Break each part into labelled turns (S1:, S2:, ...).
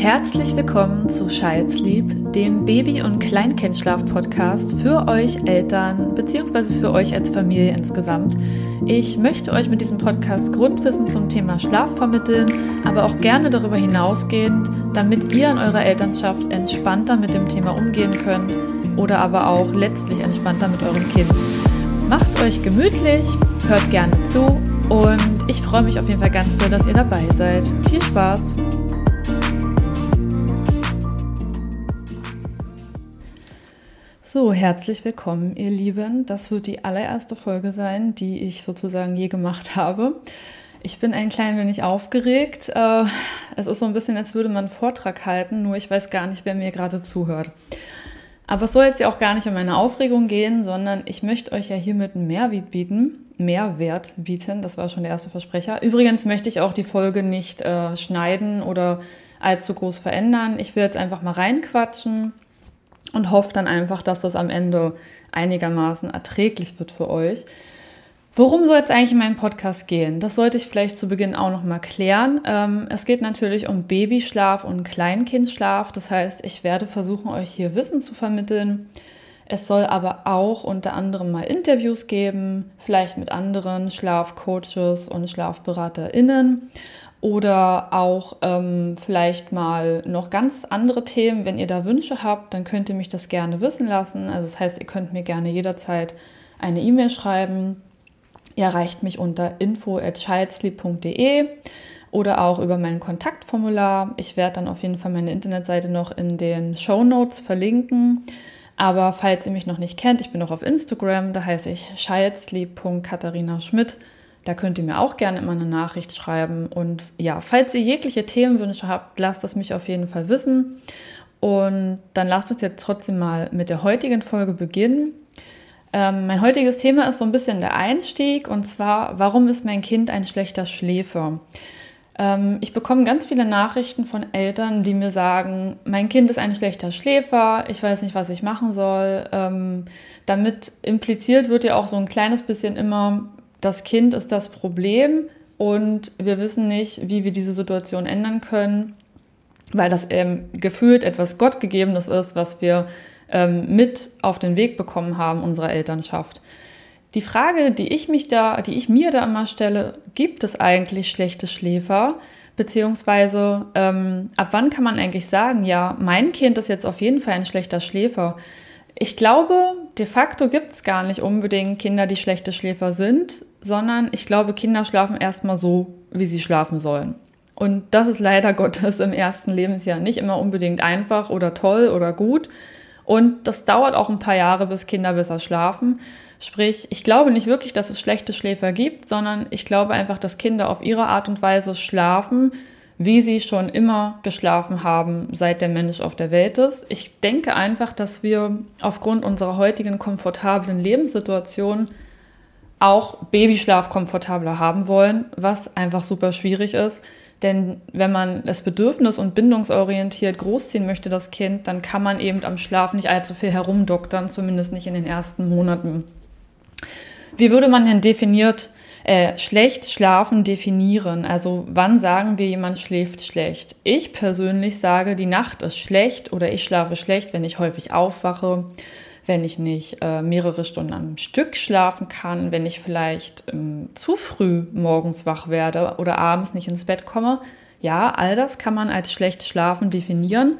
S1: Herzlich willkommen zu Scheidslieb, dem Baby- und Kleinkindschlaf-Podcast für euch Eltern bzw. für euch als Familie insgesamt. Ich möchte euch mit diesem Podcast Grundwissen zum Thema Schlaf vermitteln, aber auch gerne darüber hinausgehend, damit ihr in eurer Elternschaft entspannter mit dem Thema umgehen könnt oder aber auch letztlich entspannter mit eurem Kind. Macht's euch gemütlich, hört gerne zu und ich freue mich auf jeden Fall ganz doll, dass ihr dabei seid. Viel Spaß! So, herzlich willkommen, ihr Lieben. Das wird die allererste Folge sein, die ich sozusagen je gemacht habe. Ich bin ein klein wenig aufgeregt. Äh, es ist so ein bisschen, als würde man einen Vortrag halten, nur ich weiß gar nicht, wer mir gerade zuhört. Aber es soll jetzt ja auch gar nicht um meine Aufregung gehen, sondern ich möchte euch ja hiermit einen Mehrwert bieten. Mehrwert bieten, das war schon der erste Versprecher. Übrigens möchte ich auch die Folge nicht äh, schneiden oder allzu groß verändern. Ich will jetzt einfach mal reinquatschen und hoffe dann einfach, dass das am Ende einigermaßen erträglich wird für euch. Worum soll es eigentlich in meinem Podcast gehen? Das sollte ich vielleicht zu Beginn auch noch mal klären. Ähm, es geht natürlich um Babyschlaf und Kleinkindschlaf. Das heißt, ich werde versuchen, euch hier Wissen zu vermitteln. Es soll aber auch unter anderem mal Interviews geben, vielleicht mit anderen Schlafcoaches und SchlafberaterInnen oder auch ähm, vielleicht mal noch ganz andere Themen. Wenn ihr da Wünsche habt, dann könnt ihr mich das gerne wissen lassen. Also das heißt, ihr könnt mir gerne jederzeit eine E-Mail schreiben. Ihr erreicht mich unter info@childsleep.de oder auch über mein Kontaktformular. Ich werde dann auf jeden Fall meine Internetseite noch in den Show Notes verlinken. Aber falls ihr mich noch nicht kennt, ich bin auch auf Instagram, da heiße ich childsleep.katharina-schmidt. Da könnt ihr mir auch gerne immer eine Nachricht schreiben. Und ja, falls ihr jegliche Themenwünsche habt, lasst es mich auf jeden Fall wissen. Und dann lasst uns jetzt trotzdem mal mit der heutigen Folge beginnen. Ähm, mein heutiges Thema ist so ein bisschen der Einstieg und zwar, warum ist mein Kind ein schlechter Schläfer? Ähm, ich bekomme ganz viele Nachrichten von Eltern, die mir sagen, mein Kind ist ein schlechter Schläfer, ich weiß nicht, was ich machen soll. Ähm, damit impliziert wird ja auch so ein kleines bisschen immer, das Kind ist das Problem und wir wissen nicht, wie wir diese Situation ändern können, weil das ähm, gefühlt etwas Gottgegebenes ist, was wir ähm, mit auf den Weg bekommen haben unserer Elternschaft. Die Frage, die ich mich da, die ich mir da immer stelle, gibt es eigentlich schlechte Schläfer? Beziehungsweise ähm, ab wann kann man eigentlich sagen, ja, mein Kind ist jetzt auf jeden Fall ein schlechter Schläfer? Ich glaube, de facto gibt es gar nicht unbedingt Kinder, die schlechte Schläfer sind, sondern ich glaube, Kinder schlafen erstmal so, wie sie schlafen sollen. Und das ist leider Gottes im ersten Lebensjahr nicht immer unbedingt einfach oder toll oder gut. Und das dauert auch ein paar Jahre, bis Kinder besser schlafen. Sprich, ich glaube nicht wirklich, dass es schlechte Schläfer gibt, sondern ich glaube einfach, dass Kinder auf ihre Art und Weise schlafen, wie sie schon immer geschlafen haben, seit der Mensch auf der Welt ist. Ich denke einfach, dass wir aufgrund unserer heutigen komfortablen Lebenssituation auch Babyschlaf komfortabler haben wollen, was einfach super schwierig ist. Denn wenn man das Bedürfnis- und bindungsorientiert großziehen möchte, das Kind, dann kann man eben am Schlaf nicht allzu viel herumdoktern, zumindest nicht in den ersten Monaten. Wie würde man denn definiert äh, schlecht schlafen definieren? Also wann sagen wir, jemand schläft schlecht? Ich persönlich sage, die Nacht ist schlecht oder ich schlafe schlecht, wenn ich häufig aufwache wenn ich nicht äh, mehrere Stunden am Stück schlafen kann, wenn ich vielleicht ähm, zu früh morgens wach werde oder abends nicht ins Bett komme. Ja, all das kann man als schlecht schlafen definieren.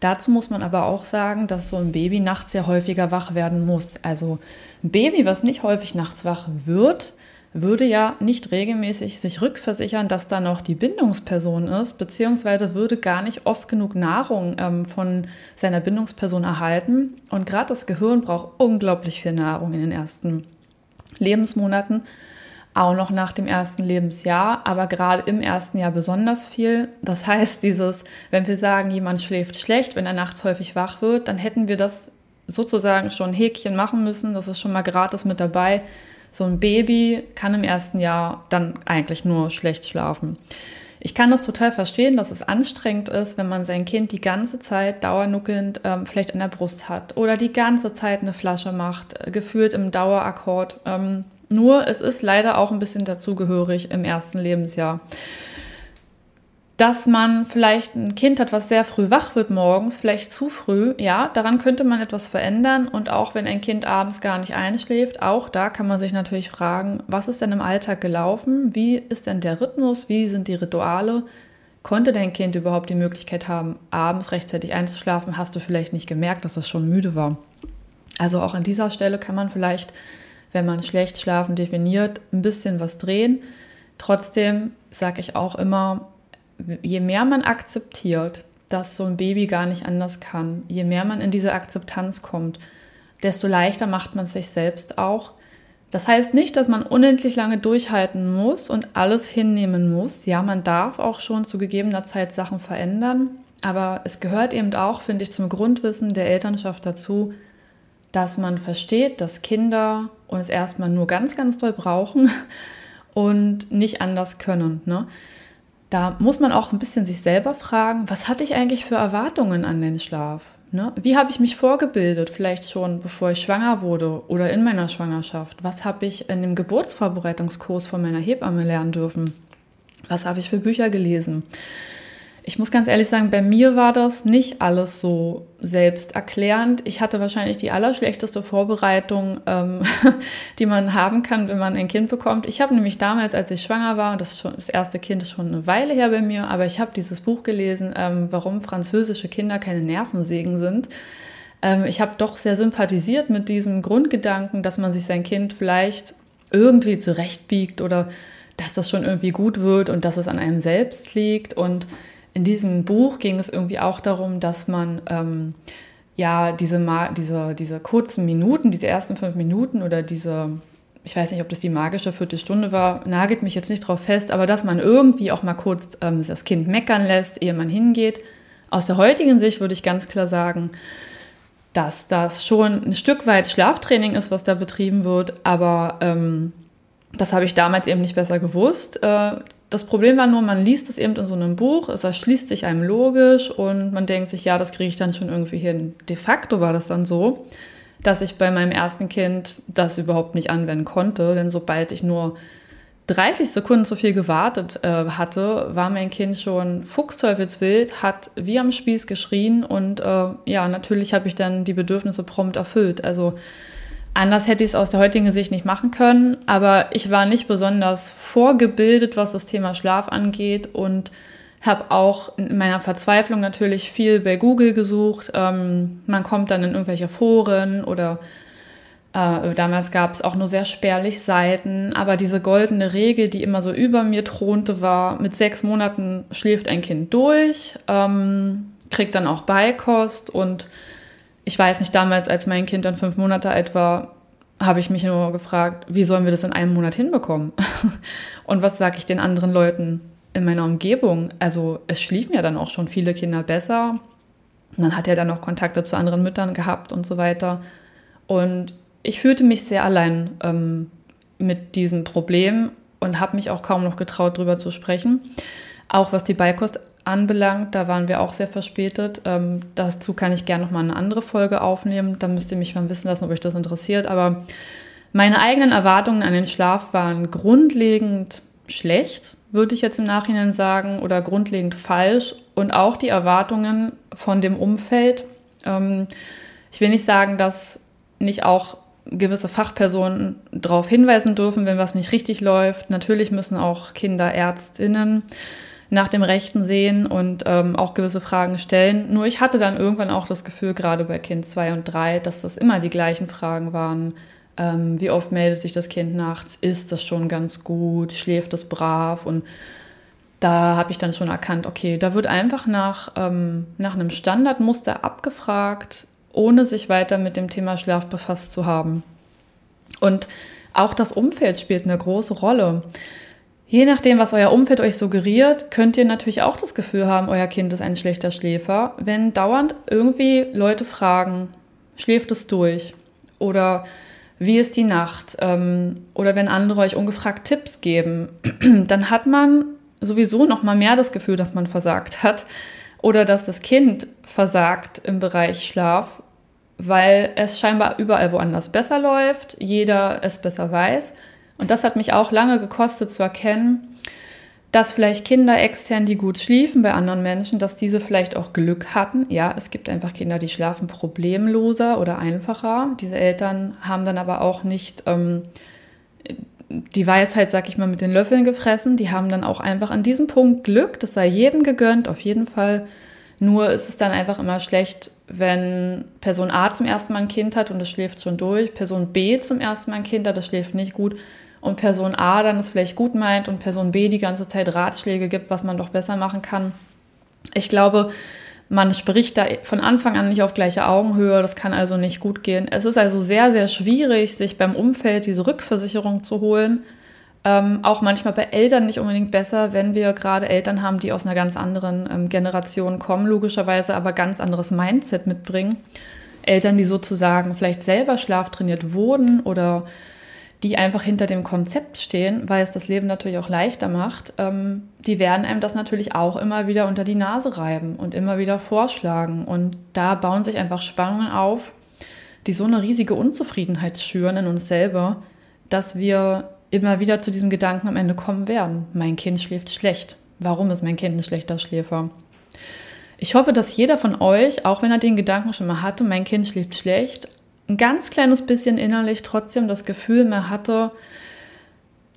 S1: Dazu muss man aber auch sagen, dass so ein Baby nachts ja häufiger wach werden muss. Also ein Baby, was nicht häufig nachts wach wird, würde ja nicht regelmäßig sich rückversichern, dass da noch die Bindungsperson ist, beziehungsweise würde gar nicht oft genug Nahrung ähm, von seiner Bindungsperson erhalten. Und gerade das Gehirn braucht unglaublich viel Nahrung in den ersten Lebensmonaten, auch noch nach dem ersten Lebensjahr, aber gerade im ersten Jahr besonders viel. Das heißt, dieses, wenn wir sagen, jemand schläft schlecht, wenn er nachts häufig wach wird, dann hätten wir das sozusagen schon Häkchen machen müssen. Das ist schon mal gratis mit dabei so ein Baby kann im ersten Jahr dann eigentlich nur schlecht schlafen. Ich kann das total verstehen, dass es anstrengend ist, wenn man sein Kind die ganze Zeit dauernuckelnd ähm, vielleicht an der Brust hat oder die ganze Zeit eine Flasche macht, äh, gefühlt im Dauerakkord. Ähm, nur es ist leider auch ein bisschen dazugehörig im ersten Lebensjahr. Dass man vielleicht ein Kind hat, was sehr früh wach wird morgens, vielleicht zu früh, ja, daran könnte man etwas verändern. Und auch wenn ein Kind abends gar nicht einschläft, auch da kann man sich natürlich fragen, was ist denn im Alltag gelaufen? Wie ist denn der Rhythmus? Wie sind die Rituale? Konnte dein Kind überhaupt die Möglichkeit haben, abends rechtzeitig einzuschlafen? Hast du vielleicht nicht gemerkt, dass es schon müde war? Also auch an dieser Stelle kann man vielleicht, wenn man schlecht schlafen definiert, ein bisschen was drehen. Trotzdem sage ich auch immer, je mehr man akzeptiert, dass so ein Baby gar nicht anders kann, je mehr man in diese Akzeptanz kommt, desto leichter macht man sich selbst auch. Das heißt nicht, dass man unendlich lange durchhalten muss und alles hinnehmen muss. Ja, man darf auch schon zu gegebener Zeit Sachen verändern, aber es gehört eben auch, finde ich, zum Grundwissen der Elternschaft dazu, dass man versteht, dass Kinder uns erstmal nur ganz, ganz doll brauchen und nicht anders können. Ne? Da muss man auch ein bisschen sich selber fragen, was hatte ich eigentlich für Erwartungen an den Schlaf? Ne? Wie habe ich mich vorgebildet, vielleicht schon bevor ich schwanger wurde oder in meiner Schwangerschaft? Was habe ich in dem Geburtsvorbereitungskurs von meiner Hebamme lernen dürfen? Was habe ich für Bücher gelesen? Ich muss ganz ehrlich sagen, bei mir war das nicht alles so selbsterklärend. Ich hatte wahrscheinlich die allerschlechteste Vorbereitung, ähm, die man haben kann, wenn man ein Kind bekommt. Ich habe nämlich damals, als ich schwanger war, und das, schon, das erste Kind ist schon eine Weile her bei mir, aber ich habe dieses Buch gelesen, ähm, warum französische Kinder keine Nervensägen sind. Ähm, ich habe doch sehr sympathisiert mit diesem Grundgedanken, dass man sich sein Kind vielleicht irgendwie zurechtbiegt oder dass das schon irgendwie gut wird und dass es an einem selbst liegt und in diesem Buch ging es irgendwie auch darum, dass man ähm, ja diese, diese, diese kurzen Minuten, diese ersten fünf Minuten oder diese, ich weiß nicht, ob das die magische Viertelstunde war, nagelt mich jetzt nicht drauf fest, aber dass man irgendwie auch mal kurz ähm, das Kind meckern lässt, ehe man hingeht. Aus der heutigen Sicht würde ich ganz klar sagen, dass das schon ein Stück weit Schlaftraining ist, was da betrieben wird, aber ähm, das habe ich damals eben nicht besser gewusst. Äh, das Problem war nur, man liest es eben in so einem Buch, es erschließt sich einem logisch und man denkt sich, ja, das kriege ich dann schon irgendwie hin. De facto war das dann so, dass ich bei meinem ersten Kind das überhaupt nicht anwenden konnte, denn sobald ich nur 30 Sekunden zu viel gewartet äh, hatte, war mein Kind schon fuchsteufelswild, hat wie am Spieß geschrien und äh, ja, natürlich habe ich dann die Bedürfnisse prompt erfüllt. Also Anders hätte ich es aus der heutigen Sicht nicht machen können, aber ich war nicht besonders vorgebildet, was das Thema Schlaf angeht und habe auch in meiner Verzweiflung natürlich viel bei Google gesucht. Ähm, man kommt dann in irgendwelche Foren oder äh, damals gab es auch nur sehr spärlich Seiten, aber diese goldene Regel, die immer so über mir thronte, war, mit sechs Monaten schläft ein Kind durch, ähm, kriegt dann auch Beikost und ich weiß nicht, damals, als mein Kind dann fünf Monate alt war, habe ich mich nur gefragt, wie sollen wir das in einem Monat hinbekommen? Und was sage ich den anderen Leuten in meiner Umgebung? Also es schliefen ja dann auch schon viele Kinder besser. Man hat ja dann noch Kontakte zu anderen Müttern gehabt und so weiter. Und ich fühlte mich sehr allein ähm, mit diesem Problem und habe mich auch kaum noch getraut, darüber zu sprechen. Auch was die Beikost anbelangt, da waren wir auch sehr verspätet. Ähm, dazu kann ich gerne noch mal eine andere Folge aufnehmen. Da müsst ihr mich mal wissen lassen, ob euch das interessiert. Aber meine eigenen Erwartungen an den Schlaf waren grundlegend schlecht, würde ich jetzt im Nachhinein sagen, oder grundlegend falsch. Und auch die Erwartungen von dem Umfeld. Ähm, ich will nicht sagen, dass nicht auch gewisse Fachpersonen darauf hinweisen dürfen, wenn was nicht richtig läuft. Natürlich müssen auch Kinder, Ärztinnen nach dem Rechten sehen und ähm, auch gewisse Fragen stellen. Nur ich hatte dann irgendwann auch das Gefühl, gerade bei Kind 2 und 3, dass das immer die gleichen Fragen waren. Ähm, wie oft meldet sich das Kind nachts? Ist das schon ganz gut? Schläft es brav? Und da habe ich dann schon erkannt, okay, da wird einfach nach, ähm, nach einem Standardmuster abgefragt, ohne sich weiter mit dem Thema Schlaf befasst zu haben. Und auch das Umfeld spielt eine große Rolle. Je nachdem, was euer Umfeld euch suggeriert, könnt ihr natürlich auch das Gefühl haben, euer Kind ist ein schlechter Schläfer, wenn dauernd irgendwie Leute fragen, schläft es durch? Oder wie ist die Nacht? Ähm, oder wenn andere euch ungefragt Tipps geben, dann hat man sowieso noch mal mehr das Gefühl, dass man versagt hat oder dass das Kind versagt im Bereich Schlaf, weil es scheinbar überall woanders besser läuft, jeder es besser weiß und das hat mich auch lange gekostet zu erkennen, dass vielleicht Kinder extern, die gut schliefen bei anderen Menschen, dass diese vielleicht auch Glück hatten. Ja, es gibt einfach Kinder, die schlafen problemloser oder einfacher. Diese Eltern haben dann aber auch nicht ähm, die Weisheit, sag ich mal, mit den Löffeln gefressen. Die haben dann auch einfach an diesem Punkt Glück. Das sei jedem gegönnt, auf jeden Fall. Nur ist es dann einfach immer schlecht, wenn Person A zum ersten Mal ein Kind hat und es schläft schon durch, Person B zum ersten Mal ein Kind hat, das schläft nicht gut und Person A dann es vielleicht gut meint und Person B die ganze Zeit Ratschläge gibt, was man doch besser machen kann. Ich glaube, man spricht da von Anfang an nicht auf gleicher Augenhöhe, das kann also nicht gut gehen. Es ist also sehr, sehr schwierig, sich beim Umfeld diese Rückversicherung zu holen. Ähm, auch manchmal bei Eltern nicht unbedingt besser, wenn wir gerade Eltern haben, die aus einer ganz anderen ähm, Generation kommen, logischerweise aber ganz anderes Mindset mitbringen. Eltern, die sozusagen vielleicht selber schlaftrainiert wurden oder die einfach hinter dem Konzept stehen, weil es das Leben natürlich auch leichter macht, ähm, die werden einem das natürlich auch immer wieder unter die Nase reiben und immer wieder vorschlagen. Und da bauen sich einfach Spannungen auf, die so eine riesige Unzufriedenheit schüren in uns selber, dass wir immer wieder zu diesem Gedanken am Ende kommen werden. Mein Kind schläft schlecht. Warum ist mein Kind ein schlechter Schläfer? Ich hoffe, dass jeder von euch, auch wenn er den Gedanken schon mal hatte, mein Kind schläft schlecht, ein ganz kleines bisschen innerlich trotzdem das Gefühl mehr hatte,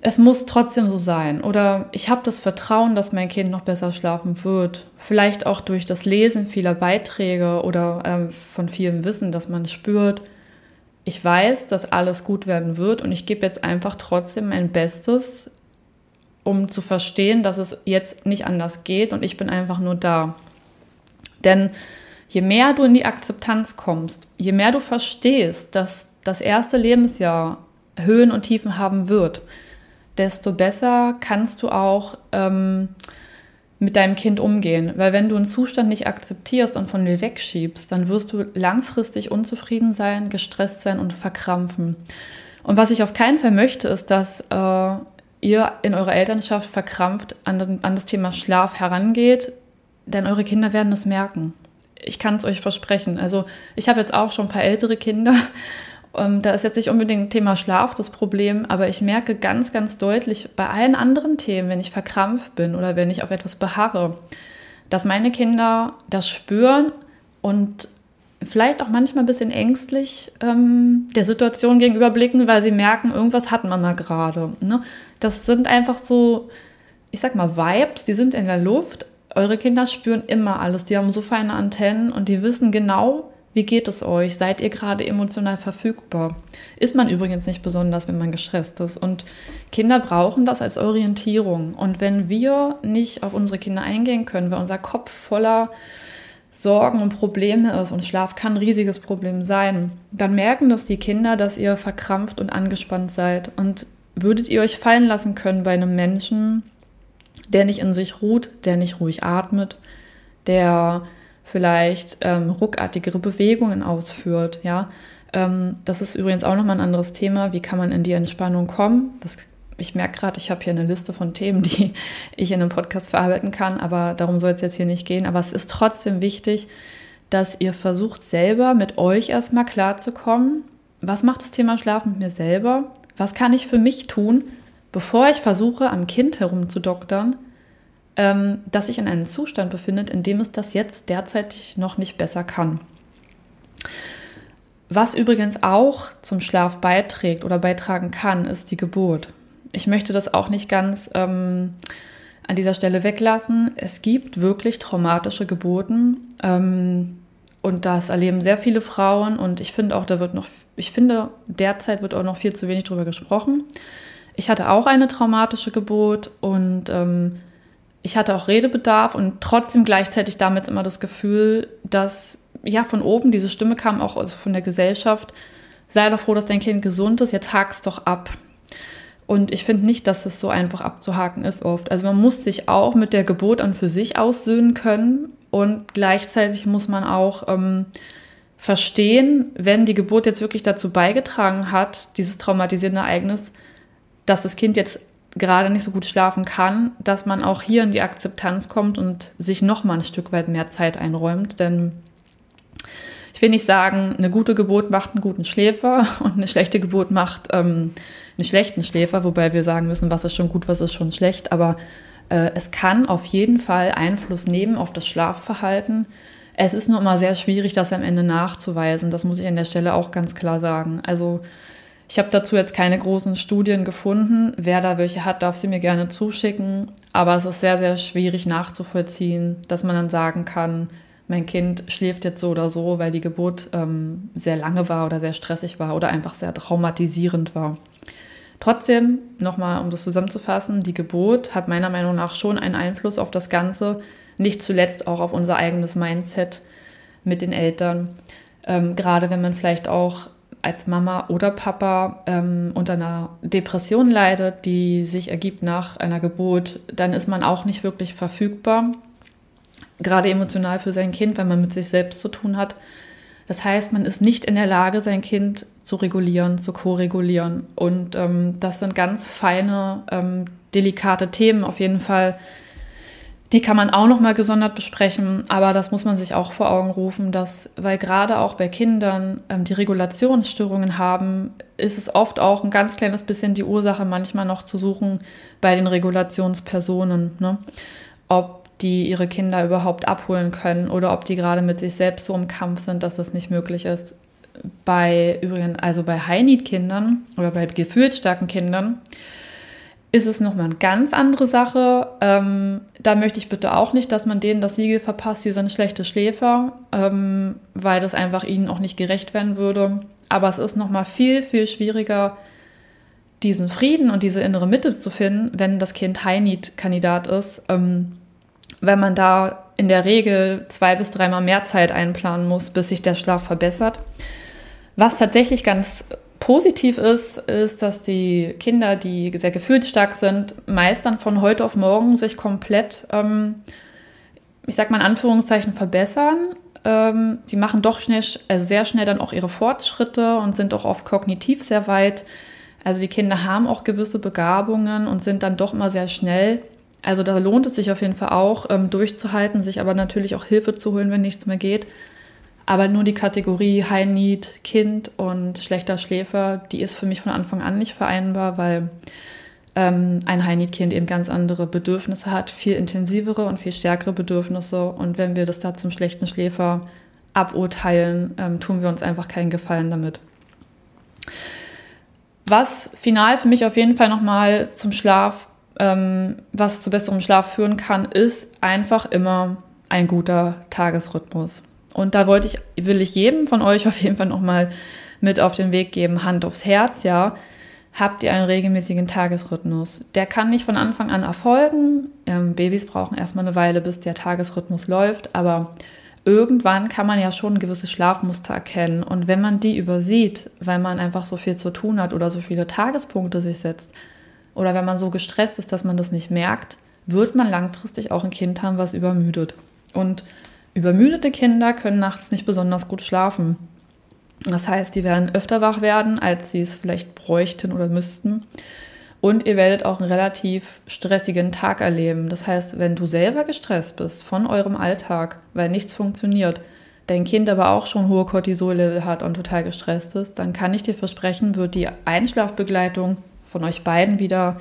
S1: es muss trotzdem so sein. Oder ich habe das Vertrauen, dass mein Kind noch besser schlafen wird. Vielleicht auch durch das Lesen vieler Beiträge oder äh, von vielem Wissen, dass man spürt, ich weiß, dass alles gut werden wird und ich gebe jetzt einfach trotzdem mein Bestes, um zu verstehen, dass es jetzt nicht anders geht und ich bin einfach nur da. Denn je mehr du in die Akzeptanz kommst, je mehr du verstehst, dass das erste Lebensjahr Höhen und Tiefen haben wird, desto besser kannst du auch ähm, mit deinem Kind umgehen. Weil wenn du einen Zustand nicht akzeptierst und von dir wegschiebst, dann wirst du langfristig unzufrieden sein, gestresst sein und verkrampfen. Und was ich auf keinen Fall möchte, ist, dass äh, ihr in eurer Elternschaft verkrampft an, an das Thema Schlaf herangeht, denn eure Kinder werden es merken ich kann es euch versprechen. Also ich habe jetzt auch schon ein paar ältere Kinder. Ähm, da ist jetzt nicht unbedingt Thema Schlaf das Problem, aber ich merke ganz, ganz deutlich bei allen anderen Themen, wenn ich verkrampft bin oder wenn ich auf etwas beharre, dass meine Kinder das spüren und vielleicht auch manchmal ein bisschen ängstlich ähm, der Situation gegenüberblicken, weil sie merken, irgendwas hat man mal gerade. Ne? Das sind einfach so, ich sag mal, Vibes, die sind in der Luft, eure Kinder spüren immer alles. Die haben so feine Antennen und die wissen genau, wie geht es euch? Seid ihr gerade emotional verfügbar? Ist man übrigens nicht besonders, wenn man gestresst ist. Und Kinder brauchen das als Orientierung. Und wenn wir nicht auf unsere Kinder eingehen können, weil unser Kopf voller Sorgen und Probleme ist und Schlaf kann ein riesiges Problem sein, dann merken das die Kinder, dass ihr verkrampft und angespannt seid. Und würdet ihr euch fallen lassen können bei einem Menschen, der nicht in sich ruht, der nicht ruhig atmet, der vielleicht ähm, ruckartigere Bewegungen ausführt, ja. Ähm, das ist übrigens auch nochmal ein anderes Thema. Wie kann man in die Entspannung kommen? Das, ich merke gerade, ich habe hier eine Liste von Themen, die ich in einem Podcast verarbeiten kann, aber darum soll es jetzt hier nicht gehen. Aber es ist trotzdem wichtig, dass ihr versucht, selber mit euch erstmal klarzukommen. Was macht das Thema Schlaf mit mir selber? Was kann ich für mich tun, bevor ich versuche, am Kind herumzudoktern, ähm, dass sich in einem Zustand befindet, in dem es das jetzt derzeit noch nicht besser kann. Was übrigens auch zum Schlaf beiträgt oder beitragen kann, ist die Geburt. Ich möchte das auch nicht ganz ähm, an dieser Stelle weglassen. Es gibt wirklich traumatische Geburten ähm, und das erleben sehr viele Frauen und ich finde auch, da wird noch, ich finde, derzeit wird auch noch viel zu wenig darüber gesprochen. Ich hatte auch eine traumatische Geburt und ähm, ich hatte auch Redebedarf und trotzdem gleichzeitig damit immer das Gefühl, dass ja von oben diese Stimme kam, auch also von der Gesellschaft, sei doch froh, dass dein Kind gesund ist, jetzt hak's doch ab. Und ich finde nicht, dass es so einfach abzuhaken ist oft. Also man muss sich auch mit der Geburt an für sich aussöhnen können und gleichzeitig muss man auch ähm, verstehen, wenn die Geburt jetzt wirklich dazu beigetragen hat, dieses traumatisierende Ereignis, dass das Kind jetzt gerade nicht so gut schlafen kann, dass man auch hier in die Akzeptanz kommt und sich noch mal ein Stück weit mehr Zeit einräumt. Denn ich will nicht sagen, eine gute Geburt macht einen guten Schläfer und eine schlechte Geburt macht ähm, einen schlechten Schläfer, wobei wir sagen müssen, was ist schon gut, was ist schon schlecht. Aber Äh, es kann auf jeden Fall Einfluss nehmen auf das Schlafverhalten. Es ist nur immer sehr schwierig, das am Ende nachzuweisen. Das muss ich an der Stelle auch ganz klar sagen. Also ich habe dazu jetzt keine großen Studien gefunden. Wer da welche hat, darf sie mir gerne zuschicken. Aber es ist sehr, sehr schwierig nachzuvollziehen, dass man dann sagen kann, mein Kind schläft jetzt so oder so, weil die Geburt ähm, sehr lange war oder sehr stressig war oder einfach sehr traumatisierend war. Trotzdem, nochmal, um das zusammenzufassen, die Geburt hat meiner Meinung nach schon einen Einfluss auf das Ganze, nicht zuletzt auch auf unser eigenes Mindset mit den Eltern. Ähm, gerade wenn man vielleicht auch als Mama oder Papa ähm, unter einer Depression leidet, die sich ergibt nach einer Geburt, dann ist man auch nicht wirklich verfügbar, gerade emotional für sein Kind, wenn man mit sich selbst zu tun hat. Das heißt, man ist nicht in der Lage, sein Kind zu regulieren, zu ko-regulieren. Und ähm, das sind ganz feine, ähm, delikate Themen auf jeden Fall. Die kann man auch noch mal gesondert besprechen, aber das muss man sich auch vor Augen rufen, dass, weil gerade auch bei Kindern ähm, die Regulationsstörungen haben, ist es oft auch ein ganz kleines bisschen die Ursache manchmal noch zu suchen bei den Regulationspersonen. Ne? Ob die ihre Kinder überhaupt abholen können oder ob die gerade mit sich selbst so im Kampf sind, dass das nicht möglich ist. Bei übrigens, also bei High-Need-Kindern oder bei gefühlsstarken Kindern ist es nochmal eine ganz andere Sache. Ähm, da möchte ich bitte auch nicht, dass man denen das Siegel verpasst, sie sind schlechte Schläfer, ähm, weil das einfach ihnen auch nicht gerecht werden würde. Aber es ist nochmal viel, viel schwieriger, diesen Frieden und diese innere Mitte zu finden, wenn das Kind High-Need-Kandidat ist. Ähm, wenn man da in der Regel zwei bis dreimal mehr Zeit einplanen muss, bis sich der Schlaf verbessert. Was tatsächlich ganz positiv ist, ist, dass die Kinder, die sehr gefühlsstark sind, meist dann von heute auf morgen sich komplett, ähm, ich sag mal in Anführungszeichen, verbessern. Ähm, sie machen doch schnell, also sehr schnell dann auch ihre Fortschritte und sind auch oft kognitiv sehr weit. Also die Kinder haben auch gewisse Begabungen und sind dann doch immer sehr schnell also da lohnt es sich auf jeden Fall auch, ähm, durchzuhalten, sich aber natürlich auch Hilfe zu holen, wenn nichts mehr geht. Aber nur die Kategorie High Need, Kind und schlechter Schläfer, die ist für mich von Anfang an nicht vereinbar, weil ähm, ein High Need Kind eben ganz andere Bedürfnisse hat, viel intensivere und viel stärkere Bedürfnisse. Und wenn wir das da zum schlechten Schläfer aburteilen, ähm, tun wir uns einfach keinen Gefallen damit. Was final für mich auf jeden Fall nochmal zum Schlaf ähm, was zu besserem Schlaf führen kann, ist einfach immer ein guter Tagesrhythmus. Und da wollte ich, will ich jedem von euch auf jeden Fall nochmal mit auf den Weg geben, Hand aufs Herz, ja. Habt ihr einen regelmäßigen Tagesrhythmus? Der kann nicht von Anfang an erfolgen. Ähm, Babys brauchen erstmal eine Weile, bis der Tagesrhythmus läuft, aber irgendwann kann man ja schon gewisse Schlafmuster erkennen. Und wenn man die übersieht, weil man einfach so viel zu tun hat oder so viele Tagespunkte sich setzt, oder wenn man so gestresst ist, dass man das nicht merkt, wird man langfristig auch ein Kind haben, was übermüdet. Und übermüdete Kinder können nachts nicht besonders gut schlafen. Das heißt, die werden öfter wach werden, als sie es vielleicht bräuchten oder müssten. Und ihr werdet auch einen relativ stressigen Tag erleben. Das heißt, wenn du selber gestresst bist von eurem Alltag, weil nichts funktioniert, dein Kind aber auch schon hohe Cortisol-Level hat und total gestresst ist, dann kann ich dir versprechen, wird die Einschlafbegleitung von euch beiden wieder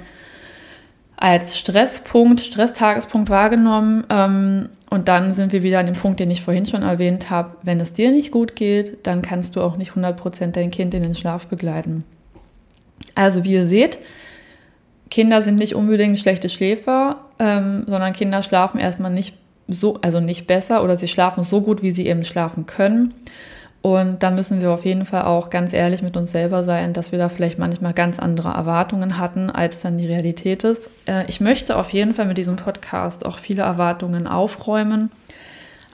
S1: als Stresspunkt, Stresstagespunkt wahrgenommen. Ähm, und dann sind wir wieder an dem Punkt, den ich vorhin schon erwähnt habe. Wenn es dir nicht gut geht, dann kannst du auch nicht 100% dein Kind in den Schlaf begleiten. Also wie ihr seht, Kinder sind nicht unbedingt schlechte Schläfer, ähm, sondern Kinder schlafen erstmal nicht so, also nicht besser oder sie schlafen so gut, wie sie eben schlafen können. Und da müssen wir auf jeden Fall auch ganz ehrlich mit uns selber sein, dass wir da vielleicht manchmal ganz andere Erwartungen hatten, als dann die Realität ist. Äh, ich möchte auf jeden Fall mit diesem Podcast auch viele Erwartungen aufräumen,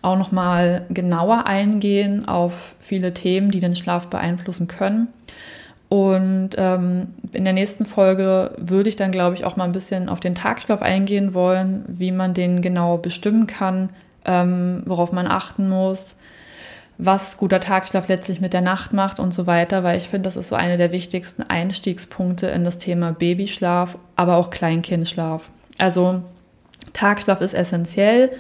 S1: auch nochmal genauer eingehen auf viele Themen, die den Schlaf beeinflussen können. Und ähm, in der nächsten Folge würde ich dann, glaube ich, auch mal ein bisschen auf den Tagschlaf eingehen wollen, wie man den genau bestimmen kann, ähm, worauf man achten muss was guter Tagschlaf letztlich mit der Nacht macht und so weiter, weil ich finde, das ist so einer der wichtigsten Einstiegspunkte in das Thema Babyschlaf, aber auch Kleinkindschlaf. Also Tagschlaf ist essentiell,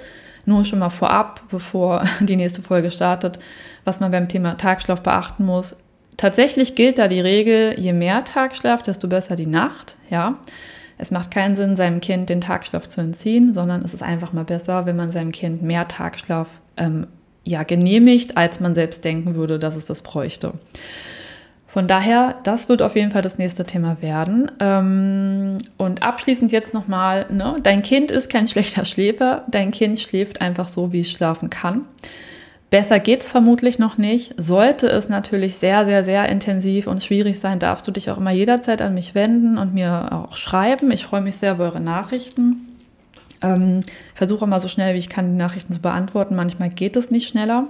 S1: nur schon mal vorab, bevor die nächste Folge startet, was man beim Thema Tagschlaf beachten muss. Tatsächlich gilt da die Regel, je mehr Tagschlaf, desto besser die Nacht, ja. Es macht keinen Sinn, seinem Kind den Tagschlaf zu entziehen, sondern es ist einfach mal besser, wenn man seinem Kind mehr Tagschlaf ähm, ja, genehmigt, als man selbst denken würde, dass es das bräuchte. Von daher, das wird auf jeden Fall das nächste Thema werden. Ähm, und abschließend jetzt nochmal, ne, dein Kind ist kein schlechter Schläfer, dein Kind schläft einfach so, wie es schlafen kann. Besser geht es vermutlich noch nicht. Sollte es natürlich sehr, sehr, sehr intensiv und schwierig sein, darfst du dich auch immer jederzeit an mich wenden und mir auch schreiben. Ich freue mich sehr über eure Nachrichten. Ähm, versuche immer so schnell wie ich kann, die Nachrichten zu beantworten. Manchmal geht es nicht schneller.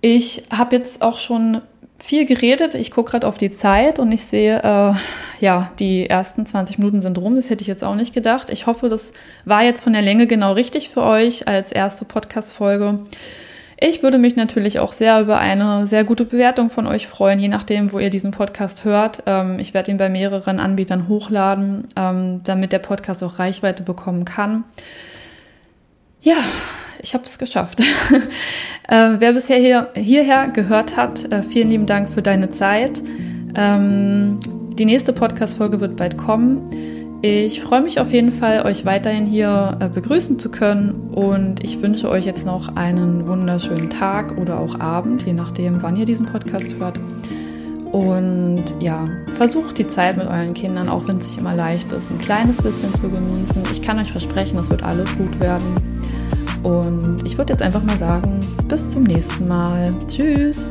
S1: Ich habe jetzt auch schon viel geredet. Ich gucke gerade auf die Zeit und ich sehe, äh, ja, die ersten 20 Minuten sind rum. Das hätte ich jetzt auch nicht gedacht. Ich hoffe, das war jetzt von der Länge genau richtig für euch als erste Podcast-Folge. Ich würde mich natürlich auch sehr über eine sehr gute Bewertung von euch freuen, je nachdem, wo ihr diesen Podcast hört. Ähm, ich werde ihn bei mehreren Anbietern hochladen, ähm, damit der Podcast auch Reichweite bekommen kann. Ja, ich habe es geschafft. äh, wer bisher hier, hierher gehört hat, äh, vielen lieben Dank für deine Zeit. Ähm, die nächste Podcast-Folge wird bald kommen. Ich freue mich auf jeden Fall, euch weiterhin hier äh, begrüßen zu können und ich wünsche euch jetzt noch einen wunderschönen Tag oder auch Abend, je nachdem, wann ihr diesen Podcast hört. Und ja, versucht die Zeit mit euren Kindern, auch wenn es nicht immer leicht ist, ein kleines bisschen zu genießen. Ich kann euch versprechen, es wird alles gut werden. Und ich würde jetzt einfach mal sagen, bis zum nächsten Mal. Tschüss.